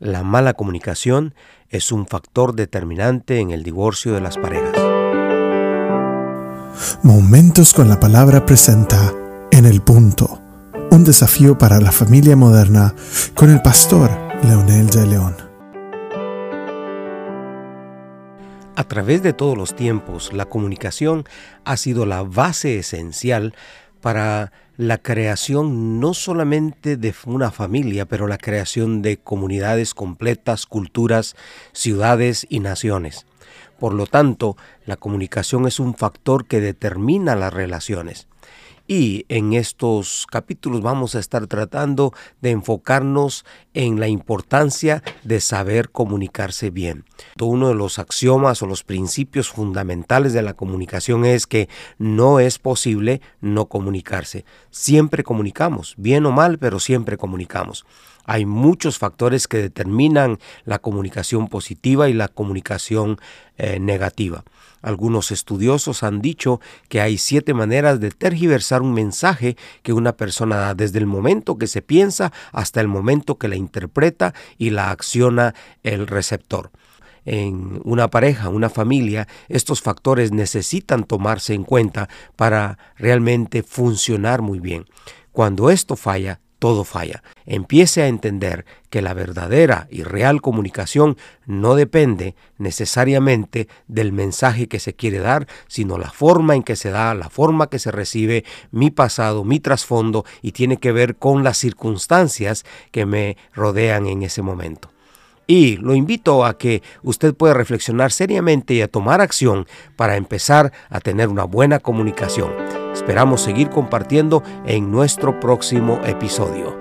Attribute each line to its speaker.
Speaker 1: la mala comunicación es un factor determinante en el divorcio de las parejas.
Speaker 2: Momentos con la palabra presenta En el punto, un desafío para la familia moderna con el pastor Leonel de León.
Speaker 1: A través de todos los tiempos, la comunicación ha sido la base esencial para la creación no solamente de una familia, pero la creación de comunidades completas, culturas, ciudades y naciones. Por lo tanto, la comunicación es un factor que determina las relaciones. Y en estos capítulos vamos a estar tratando de enfocarnos en la importancia de saber comunicarse bien. Uno de los axiomas o los principios fundamentales de la comunicación es que no es posible no comunicarse. Siempre comunicamos, bien o mal, pero siempre comunicamos. Hay muchos factores que determinan la comunicación positiva y la comunicación eh, negativa. Algunos estudiosos han dicho que hay siete maneras de tergiversar un mensaje que una persona da desde el momento que se piensa hasta el momento que la interpreta y la acciona el receptor en una pareja, una familia, estos factores necesitan tomarse en cuenta para realmente funcionar muy bien. Cuando esto falla, todo falla. Empiece a entender que la verdadera y real comunicación no depende necesariamente del mensaje que se quiere dar, sino la forma en que se da, la forma que se recibe, mi pasado, mi trasfondo, y tiene que ver con las circunstancias que me rodean en ese momento. Y lo invito a que usted pueda reflexionar seriamente y a tomar acción para empezar a tener una buena comunicación. Esperamos seguir compartiendo en nuestro próximo episodio.